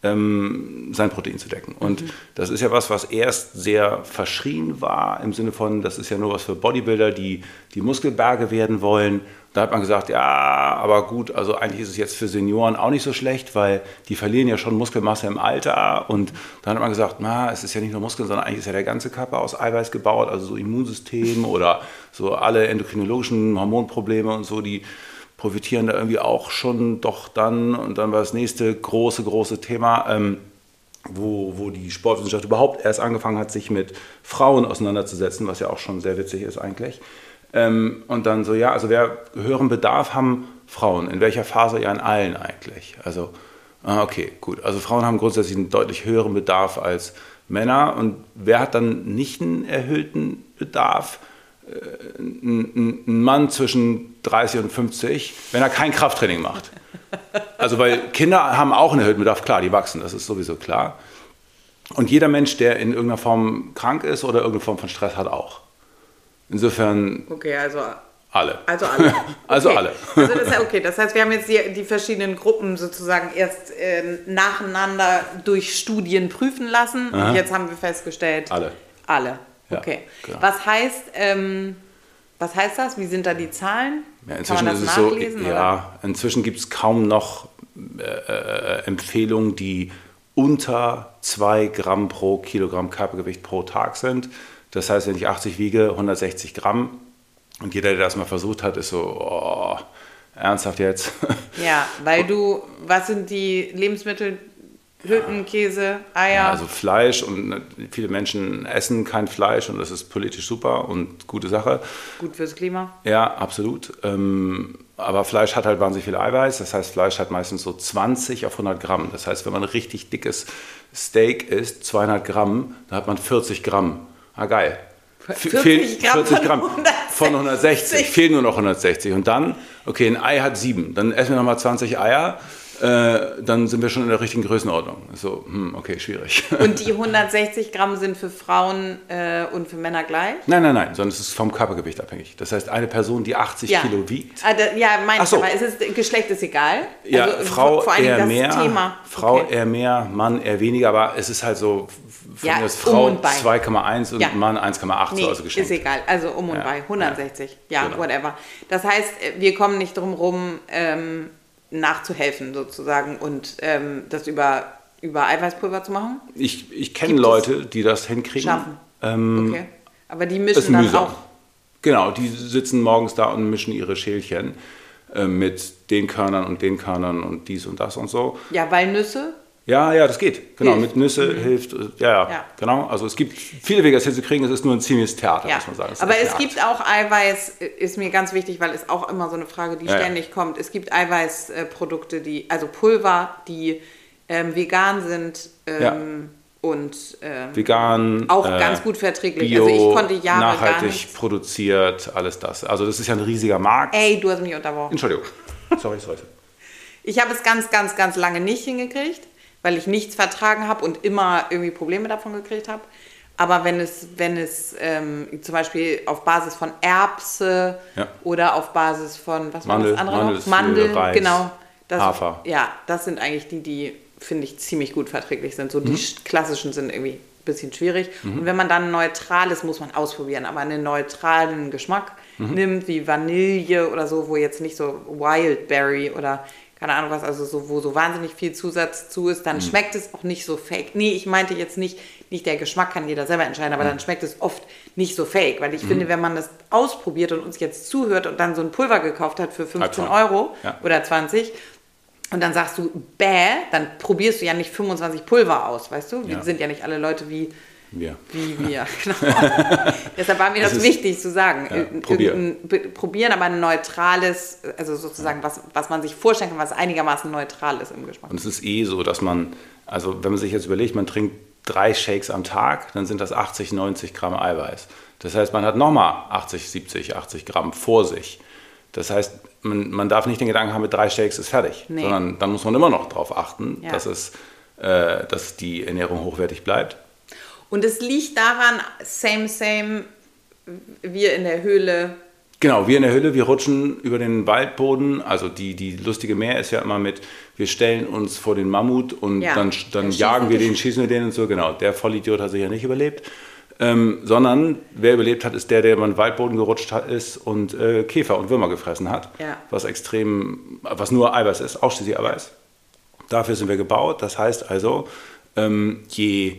ähm, sein Protein zu decken. Und mhm. das ist ja was, was erst sehr verschrien war, im Sinne von, das ist ja nur was für Bodybuilder, die die Muskelberge werden wollen. Da hat man gesagt, ja, aber gut, also eigentlich ist es jetzt für Senioren auch nicht so schlecht, weil die verlieren ja schon Muskelmasse im Alter. Und dann hat man gesagt, na, es ist ja nicht nur Muskeln, sondern eigentlich ist ja der ganze Körper aus Eiweiß gebaut, also so Immunsystem oder so alle endokrinologischen Hormonprobleme und so, die profitieren da irgendwie auch schon doch dann. Und dann war das nächste große, große Thema, ähm, wo, wo die Sportwissenschaft überhaupt erst angefangen hat, sich mit Frauen auseinanderzusetzen, was ja auch schon sehr witzig ist eigentlich. Ähm, und dann so, ja, also wer höheren Bedarf haben Frauen? In welcher Phase? Ja, in allen eigentlich. Also, ah, okay, gut. Also Frauen haben grundsätzlich einen deutlich höheren Bedarf als Männer. Und wer hat dann nicht einen erhöhten Bedarf? ein, ein Mann zwischen 30 und 50, wenn er kein Krafttraining macht. Also weil Kinder haben auch einen erhöhten Bedarf, klar, die wachsen, das ist sowieso klar. Und jeder Mensch, der in irgendeiner Form krank ist oder irgendeine Form von Stress hat, auch. Insofern. Okay, also alle. Also alle. also alle. Also das okay, das heißt, wir haben jetzt die, die verschiedenen Gruppen sozusagen erst äh, nacheinander durch Studien prüfen lassen. Aha. Und jetzt haben wir festgestellt. Alle. Alle. Okay. genau. Was heißt, ähm, was heißt das? Wie sind da die Zahlen? Ja, inzwischen Kann man das nachlesen? So, ja, inzwischen gibt es kaum noch äh, äh, Empfehlungen, die unter 2 Gramm pro Kilogramm Körpergewicht pro Tag sind. Das heißt, wenn ich 80 wiege, 160 Gramm. Und jeder, der das mal versucht hat, ist so, oh, ernsthaft jetzt? Ja, weil du, was sind die Lebensmittel, Hüttenkäse, Eier. Ja, also Fleisch und ne, viele Menschen essen kein Fleisch und das ist politisch super und gute Sache. Gut fürs Klima. Ja, absolut. Ähm, aber Fleisch hat halt wahnsinnig viel Eiweiß. Das heißt, Fleisch hat meistens so 20 auf 100 Gramm. Das heißt, wenn man ein richtig dickes Steak isst, 200 Gramm, dann hat man 40 Gramm. Ah, geil. 40 Gramm, 40 Gramm von 160. Von 160. Fehlen nur noch 160. Und dann, okay, ein Ei hat 7. Dann essen wir nochmal 20 Eier äh, dann sind wir schon in der richtigen Größenordnung. So, hm, okay, schwierig. Und die 160 Gramm sind für Frauen äh, und für Männer gleich? Nein, nein, nein, sondern es ist vom Körpergewicht abhängig. Das heißt, eine Person, die 80 ja. Kilo wiegt. Ah, da, ja, meine so. aber ist Geschlecht ist egal. Ja, also, Frau vor, vor eher mehr, Thema. Frau okay. eher mehr, Mann eher weniger, aber es ist halt so, von ja, mir ist Frau um 2,1 und ja. Mann 1,8 nee, so, also Ist egal, also um und ja. bei 160, ja, ja genau. whatever. Das heißt, wir kommen nicht drum rum, ähm, nachzuhelfen sozusagen und ähm, das über, über Eiweißpulver zu machen? Ich, ich kenne Leute, die das hinkriegen. Schaffen. Ähm, okay. Aber die mischen dann auch. Genau, die sitzen morgens da und mischen ihre Schälchen äh, mit den Körnern und den Körnern und dies und das und so. Ja, weil Nüsse Ja, ja, das geht. Genau, Hilft. mit Nüsse hilft. äh, Ja, ja, Ja. genau. Also es gibt viele Wege, das hinzukriegen. Es ist nur ein ziemliches Theater, Ja, muss man sagen. ist aber es gibt auch Eiweiß, äh, ist mir ganz wichtig, weil es auch immer so eine Frage, die ständig kommt. Es gibt Eiweißprodukte, die, also Pulver, die ähm, vegan sind ähm, und ähm, vegan, auch äh, ganz gut verträglich. Bio, also ich konnte Jahre nachhaltig produziert, alles das. Also das ist ja ein riesiger Markt. Ey, du hast mich unterbrochen. Entschuldigung. Sorry, sorry. Ich habe es ganz, ganz, ganz lange nicht hingekriegt, weil ich nichts vertragen habe und immer irgendwie Probleme davon gekriegt habe. Aber wenn es, wenn es ähm, zum Beispiel auf Basis von Erbse Ja. oder auf Basis von, was Mandel, war das andere noch? Mandelsfülle, Mandel, Reis, genau. Das, Hafer. Ja, das sind eigentlich die, die, finde ich, ziemlich gut verträglich sind. So die Mhm. sch- klassischen sind irgendwie ein bisschen schwierig. Und wenn man dann neutrales, muss man ausprobieren, aber einen neutralen Geschmack Mhm. nimmt, wie Vanille oder so, wo jetzt nicht so Wildberry oder keine Ahnung was, also so, wo so wahnsinnig viel Zusatz zu ist, dann Mhm. schmeckt es auch nicht so fake. Nee, ich meinte jetzt nicht, nicht der Geschmack kann jeder selber entscheiden, Mhm. aber dann schmeckt es oft nicht so fake, weil ich finde, wenn man das ausprobiert und uns jetzt zuhört und dann so ein Pulver gekauft hat für 15 Halbton. Euro Ja. oder 20 und dann sagst du bäh, dann probierst du ja nicht 25 Pulver aus, weißt du? Wir Ja. sind ja nicht alle Leute wie Ja. wie wir. Genau. Deshalb war mir das, Das ist- wichtig zu sagen. Ja, Ir- probier. irgendein- b- Probieren, aber ein neutrales, also sozusagen, was, was man sich vorstellen kann, was einigermaßen neutral ist im Geschmack. Und es ist eh so, dass man, also wenn man sich jetzt überlegt, man trinkt drei Shakes am Tag, dann sind das 80, 90 Gramm Eiweiß. Das heißt, man hat nochmal 80, 70, 80 Gramm vor sich. Das heißt, man, man darf nicht den Gedanken haben, mit drei Shakes ist fertig, Nee. sondern dann muss man immer noch darauf achten, Ja. dass, es, äh, dass die Ernährung hochwertig bleibt. Und es liegt daran, same, same, wir in der Höhle. Genau, wir in der Hülle, wir rutschen über den Waldboden. Also die, die lustige Mehr ist ja immer mit, wir stellen uns vor den Mammut und Ja, dann, dann jagen wir den, schießen wir den und so. Genau, der Vollidiot hat sich ja nicht überlebt. Ähm, sondern wer überlebt hat, ist der, der über den Waldboden gerutscht hat, ist und äh, Käfer und Würmer gefressen hat. Ja. Was extrem, was nur Eiweiß ist, ausschließlich Eiweiß. Dafür sind wir gebaut. Das heißt also, ähm, je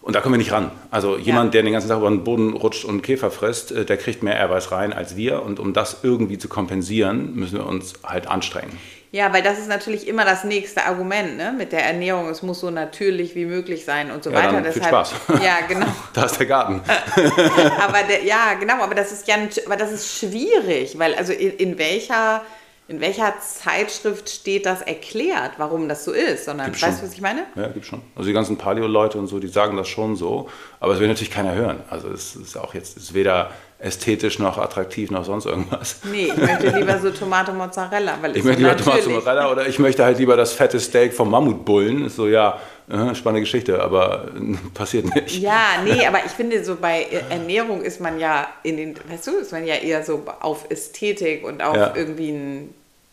und da kommen wir nicht ran. Also jemand, der den ganzen Tag über den Boden rutscht und Käfer frisst, äh, der kriegt mehr Eiweiß rein als wir. Und um das irgendwie zu kompensieren, müssen wir uns halt anstrengen. Ja, weil das ist natürlich immer das nächste Argument, ne? Mit der Ernährung. Es muss so natürlich wie möglich sein und so Ja, weiter. dann viel Deshalb, Spaß. Ja, genau. Da ist der Garten. aber der, ja, genau, aber das ist ja aber das ist schwierig, weil also in, in welcher in welcher Zeitschrift steht das erklärt, warum das so ist, sondern Gibt's weißt du, was ich meine? Ja, gibt schon. Also die ganzen Paleo-Leute und so, die sagen das schon so. Aber es will natürlich keiner hören. Also es ist auch jetzt ist weder ästhetisch noch attraktiv noch sonst irgendwas. Nee, ich möchte lieber so Tomate Mozzarella, weil Ich möchte lieber Tomate natürlich. Mozzarella oder ich möchte halt lieber das fette Steak vom Mammutbullen. Ist so, ja, äh, spannende Geschichte, aber äh, passiert nicht. Ja, nee, aber ich finde, so bei Ernährung ist man ja in den, weißt du, ist man ja eher so auf Ästhetik und auf Ja. irgendwie eine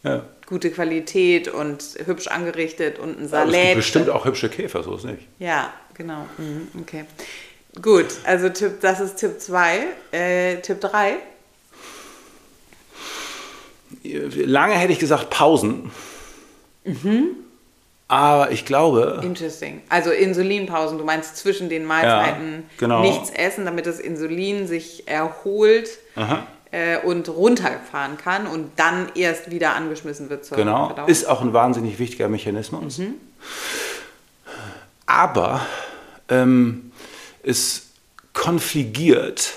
Ja. gute Qualität und hübsch angerichtet und ein Salat. bestimmt auch hübsche Käfer, so ist nicht. Ja, genau. Mhm, okay. Gut, also Tipp, das ist Tipp 2. Äh, Tipp 3. Lange hätte ich gesagt Pausen. Aber ich glaube, Interesting. Also Insulinpausen, du meinst zwischen den Mahlzeiten genau. nichts essen, damit das Insulin sich erholt Aha. Äh, und runterfahren kann und dann erst wieder angeschmissen wird zur genau, Verdauung. ist auch ein wahnsinnig wichtiger Mechanismus. Aber ähm, es konfligiert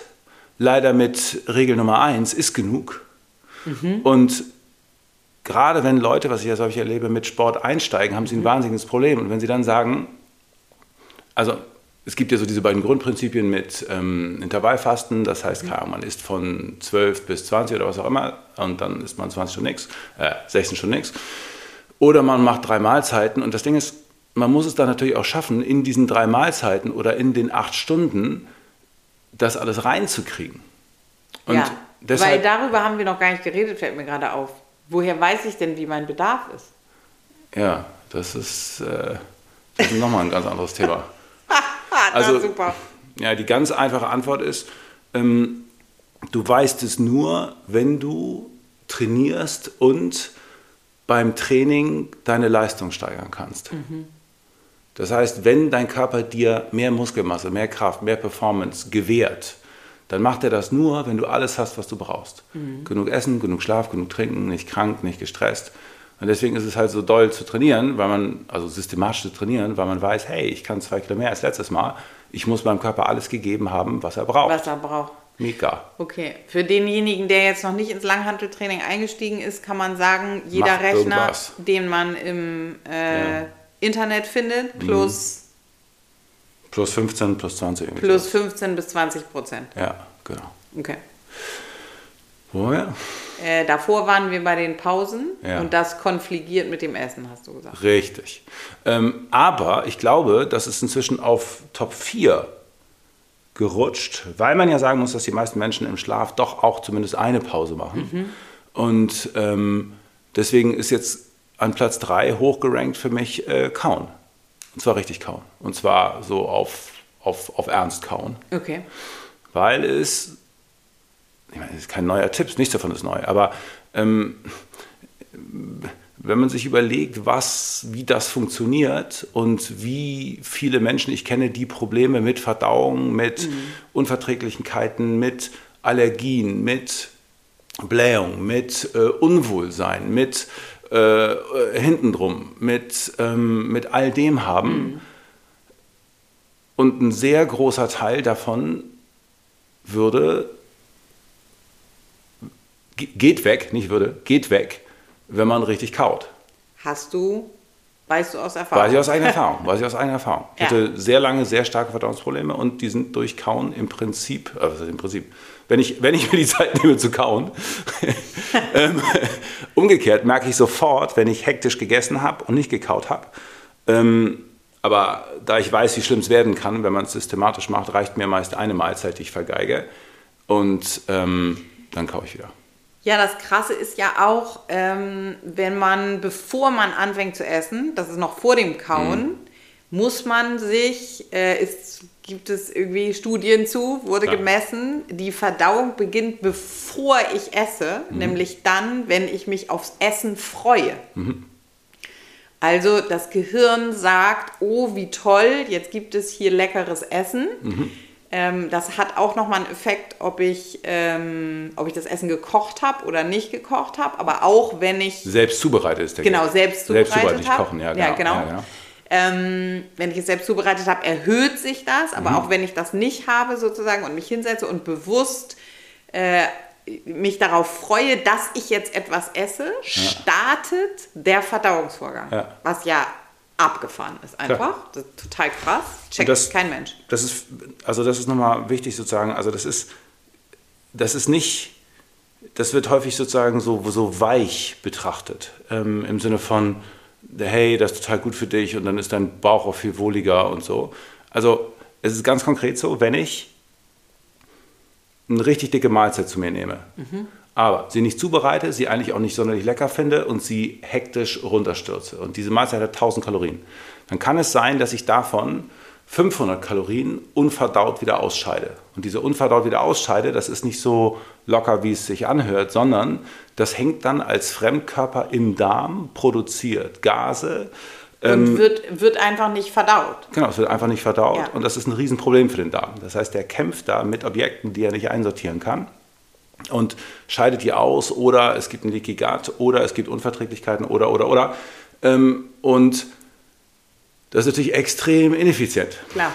leider mit Regel Nummer eins, ist genug. Und gerade wenn Leute, was ich jetzt häufig erlebe, mit Sport einsteigen, haben sie ein wahnsinniges Problem. Und wenn sie dann sagen, also es gibt ja so diese beiden Grundprinzipien mit ähm, Intervallfasten, das heißt, Ahnung, man isst von 12 bis 20 oder was auch immer und dann isst man 20 Stunden nichts, äh, 16 Stunden nichts. Oder man macht drei Mahlzeiten und das Ding ist, man muss es dann natürlich auch schaffen, in diesen drei Mahlzeiten oder in den acht Stunden das alles reinzukriegen. Und ja, weil deshalb, darüber haben wir noch gar nicht geredet, fällt mir gerade auf. Woher weiß ich denn, wie mein Bedarf ist? ja, das ist, äh, das ist nochmal ein ganz anderes Thema. Ah, Also- super. Ja, die ganz einfache Antwort ist, ähm, du weißt es nur, wenn du trainierst und beim Training deine Leistung steigern kannst. Das heißt, wenn dein Körper dir mehr Muskelmasse, mehr Kraft, mehr Performance gewährt, dann macht er das nur, wenn du alles hast, was du brauchst. Mhm. Genug Essen, genug Schlaf, genug Trinken, nicht krank, nicht gestresst. Und deswegen ist es halt so doll zu trainieren, weil man, also systematisch zu trainieren, weil man weiß, hey, ich kann zwei Kilo mehr als letztes Mal. Ich muss meinem Körper alles gegeben haben, was er braucht. Was er braucht. Mega. Okay. Für denjenigen, der jetzt noch nicht ins Langhanteltraining eingestiegen ist, kann man sagen, jeder Macht Rechner, irgendwas. den man im äh, Ja. Internet findet, plus, Plus 15, plus 20 irgendwie. plus so. 15 bis 20 Prozent. Ja, genau. Okay. Woher? Äh, davor waren wir bei den Pausen Ja. und das konfligiert mit dem Essen, hast du gesagt. Richtig. Ähm, aber ich glaube, das ist inzwischen auf Top 4 gerutscht, weil man ja sagen muss, dass die meisten Menschen im Schlaf doch auch zumindest eine Pause machen. Und ähm, deswegen ist jetzt an Platz 3 hochgerankt für mich äh, Kauen. Und zwar richtig kauen. Und zwar so auf, auf, auf Ernst kauen. Okay. Weil es, ich meine, es ist kein neuer Tipp, nichts davon ist neu, aber ähm, wenn man sich überlegt, was, wie das funktioniert und wie viele Menschen ich kenne, die Probleme mit Verdauung, mit Unverträglichkeiten, mit Allergien, mit Blähung, mit äh, Unwohlsein, mit äh, äh, hintendrum, mit, ähm, mit all dem haben. Und ein sehr großer Teil davon würde, geht weg, nicht würde, geht weg, wenn man richtig kaut. Hast du, weißt du aus Erfahrung? Weiß ich aus eigener Erfahrung. Weiß ich aus eigener Erfahrung. Ich Ja. hatte sehr lange sehr starke Verdauungsprobleme und die sind durch Kauen im Prinzip, äh, was heißt im Prinzip, wenn ich, wenn ich mir die Zeit nehme zu kauen, ähm, umgekehrt merke ich sofort, wenn ich hektisch gegessen habe und nicht gekaut habe. Ähm, aber da ich weiß, wie schlimm es werden kann, wenn man es systematisch macht, reicht mir meist eine Mahlzeit, die ich vergeige. Und ähm, dann kaue ich wieder. Ja, das Krasse ist ja auch, ähm, wenn man, bevor man anfängt zu essen, das ist noch vor dem Kauen, Mhm. muss man sich, äh, ist, gibt es irgendwie Studien zu, wurde Ja. gemessen, die Verdauung beginnt, bevor ich esse, Mhm. nämlich dann, wenn ich mich aufs Essen freue. Mhm. Also das Gehirn sagt, oh, wie toll, jetzt gibt es hier leckeres Essen. Ähm, das hat auch nochmal einen Effekt, ob ich, ähm, ob ich das Essen gekocht habe oder nicht gekocht habe. Aber auch wenn ich Selbst zubereitet ist der genau selbst Selbst zubereitet zubereitet, nicht kochen, ja, genau. Ja, genau. Ja, genau. Ähm, wenn ich es selbst zubereitet habe, erhöht sich das. Aber Mhm. auch wenn ich das nicht habe sozusagen und mich hinsetze und bewusst äh, mich darauf freue, dass ich jetzt etwas esse, startet der Verdauungsvorgang. Ja. Was ja abgefahren ist einfach. Ist total krass. Checkt das- kein Mensch. Das ist, also das ist nochmal wichtig sozusagen, also das ist, das ist nicht, das wird häufig sozusagen so, so weich betrachtet, ähm, im Sinne von, hey, das ist total gut für dich und dann ist dein Bauch auch viel wohliger und so. Also es ist ganz konkret so, wenn ich eine richtig dicke Mahlzeit zu mir nehme, aber sie nicht zubereite, sie eigentlich auch nicht sonderlich lecker finde und sie hektisch runterstürze und diese Mahlzeit hat 1000 Kalorien, dann kann es sein, dass ich davon 500 Kalorien unverdaut wieder ausscheide. Und diese unverdaut wieder ausscheide, das ist nicht so locker, wie es sich anhört, sondern das hängt dann als Fremdkörper im Darm, produziert Gase, Und wird, wird einfach nicht verdaut. Genau, es wird einfach nicht verdaut Ja. und das ist ein Riesenproblem für den Darm. Das heißt, der kämpft da mit Objekten, die er nicht einsortieren kann und scheidet die aus oder es gibt ein Leaky Gut oder es gibt Unverträglichkeiten oder, oder, oder. Ähm, und das ist natürlich extrem ineffizient. Klar.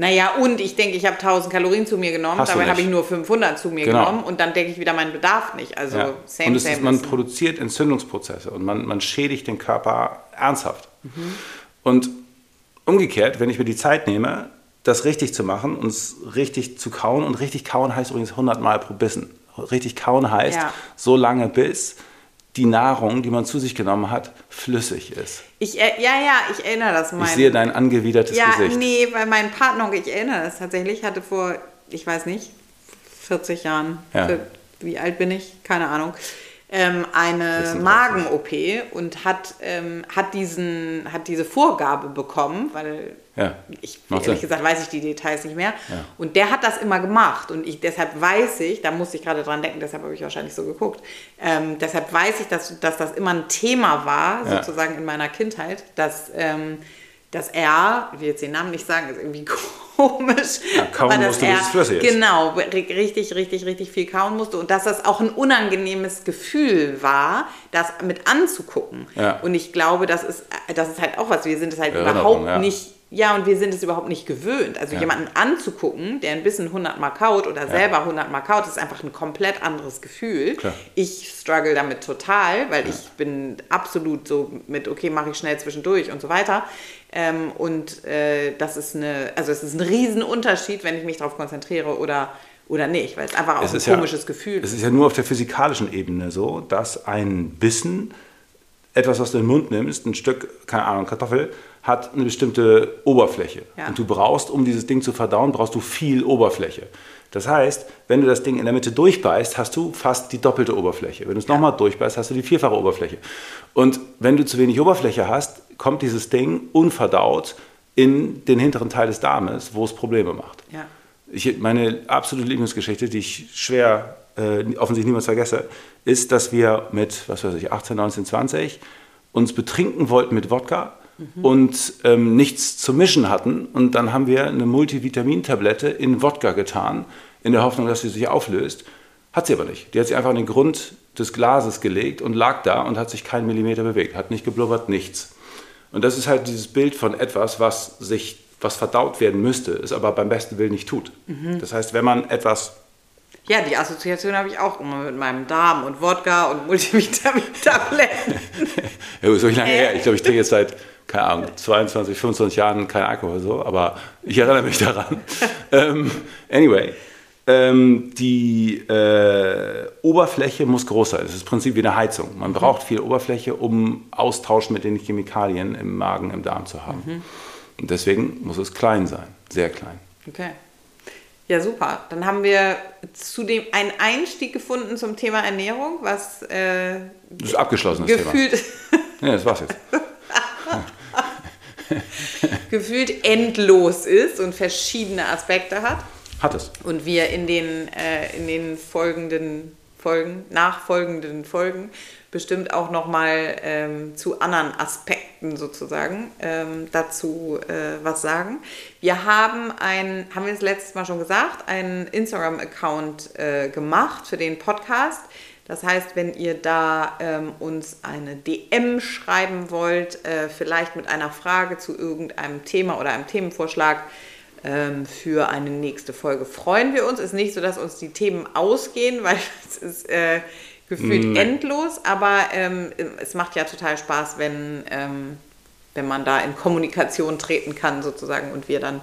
Naja, und ich denke, ich habe 1000 Kalorien zu mir genommen, Hast dabei habe ich nur 500 zu mir Genau. genommen und dann denke ich wieder meinen Bedarf nicht. Also Ja. same, und es same. ist, man produziert Entzündungsprozesse und man, man schädigt den Körper ernsthaft. Mhm. Und umgekehrt, wenn ich mir die Zeit nehme, das richtig zu machen und es richtig zu kauen, und richtig kauen heißt übrigens 100 Mal pro Bissen. Richtig kauen heißt Ja. so lange, bis die Nahrung, die man zu sich genommen hat, flüssig ist. ich, äh, ja, ja, ich erinnere das. Mein, Ich sehe dein angewidertes ja, Gesicht. nee, weil mein Partner, ich erinnere das tatsächlich, hatte vor, ich weiß nicht, 40 Jahren, Ja. wie alt bin ich? Keine Ahnung. Ähm, eine 36. Magen-OP und hat, ähm, hat, diesen, hat diese Vorgabe bekommen, weil Ja, ich macht ehrlich Sinn. gesagt weiß ich die Details nicht mehr. Ja. Und der hat das immer gemacht und ich deshalb weiß ich, da musste ich gerade dran denken, deshalb habe ich wahrscheinlich so geguckt. Ähm, deshalb weiß ich, dass, dass das immer ein Thema war, Ja. sozusagen in meiner Kindheit, dass ähm, dass er, ich will jetzt den Namen nicht sagen, ist irgendwie komisch, Ja, kauen aber dass musste, er bis genau ri- richtig, richtig, richtig viel kauen musste und dass das auch ein unangenehmes Gefühl war, das mit anzugucken. Ja. Und ich glaube, das ist, das ist halt auch was. Wir sind es halt Erinnerung, überhaupt ja. nicht. Ja, und wir sind es überhaupt nicht gewöhnt. Also Ja. jemanden anzugucken, der ein bisschen 100 Mal kaut oder selber 100 Mal kaut, ist einfach ein komplett anderes Gefühl. Klar. Ich struggle damit total, weil ich bin absolut so mit, okay, mache ich schnell zwischendurch und so weiter. Ähm, und äh, das ist eine, also es ist ein Riesenunterschied, wenn ich mich darauf konzentriere oder, oder nicht, weil es einfach auch Es ein ja- komisches Gefühl Es ist. ist ja nur auf der physikalischen Ebene so, dass ein Bissen, etwas, was du in den Mund nimmst, ein Stück, keine Ahnung, Kartoffel, hat eine bestimmte Oberfläche. Ja. Und du brauchst, um dieses Ding zu verdauen, brauchst du viel Oberfläche. Das heißt, wenn du das Ding in der Mitte durchbeißt, hast du fast die doppelte Oberfläche. Wenn du es nochmal durchbeißt, hast du die vierfache Oberfläche. Und wenn du zu wenig Oberfläche hast, kommt dieses Ding unverdaut in den hinteren Teil des Darmes, wo es Probleme macht. Ja. Ich, meine absolute Lieblingsgeschichte, die ich schwer äh, offensichtlich niemals vergesse, ist, dass wir mit, was weiß ich, 18, 19, 20 uns betrinken wollten mit Wodka und ähm, nichts zu mischen hatten. Und dann haben wir eine Multivitamintablette in Wodka getan, in der Hoffnung, dass sie sich auflöst. Hat sie aber nicht. Die hat sich einfach an den Grund des Glases gelegt und lag da und hat sich keinen Millimeter bewegt, hat nicht geblubbert, nichts. Und das ist halt dieses Bild von etwas, was sich, was verdaut werden müsste, es aber beim besten Willen nicht tut. Das heißt, wenn man etwas, Ja, die Assoziation habe ich auch immer mit meinem Darm und Wodka und Multivitamintabletten. ja, so lange her, ich glaube, ich trinke jetzt seit, keine Ahnung, 22, 25 Jahren kein Alkohol so, aber ich erinnere mich daran. ähm, anyway, ähm, die äh, Oberfläche muss groß sein. Das ist im Prinzip wie eine Heizung. Man braucht viel Oberfläche, um Austausch mit den Chemikalien im Magen, im Darm zu haben. Und deswegen muss es klein sein, sehr klein. Okay. Ja, super. Dann haben wir zudem einen Einstieg gefunden zum Thema Ernährung, was äh, Das ist abgeschlossen, das Thema. gefühlt, Ja, das war's jetzt. gefühlt endlos ist und verschiedene Aspekte hat. Hat es. Und wir in den, äh, in den folgenden Folgen, nachfolgenden Folgen bestimmt auch nochmal ähm, zu anderen Aspekten sozusagen ähm, dazu äh, was sagen. Wir haben ein, haben wir das letztes Mal schon gesagt, einen Instagram-Account äh, gemacht für den Podcast. Das heißt, wenn ihr da ähm, uns eine DM schreiben wollt, äh, vielleicht mit einer Frage zu irgendeinem Thema oder einem Themenvorschlag, ähm, für eine nächste Folge freuen wir uns. Ist nicht so, dass uns die Themen ausgehen, weil es ist äh, gefühlt endlos, aber ähm, es macht ja total Spaß, wenn, ähm, wenn man da in Kommunikation treten kann sozusagen und wir dann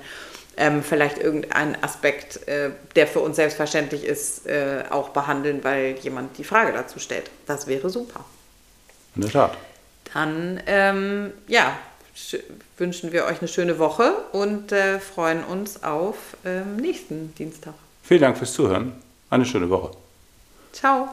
ähm, vielleicht irgendeinen Aspekt, äh, der für uns selbstverständlich ist, äh, auch behandeln, weil jemand die Frage dazu stellt. Das wäre super. In der Tat. Dann, ähm, ja, sch- wünschen wir euch eine schöne Woche und äh, freuen uns auf ähm, nächsten Dienstag. Vielen Dank fürs Zuhören. Eine schöne Woche. Ciao.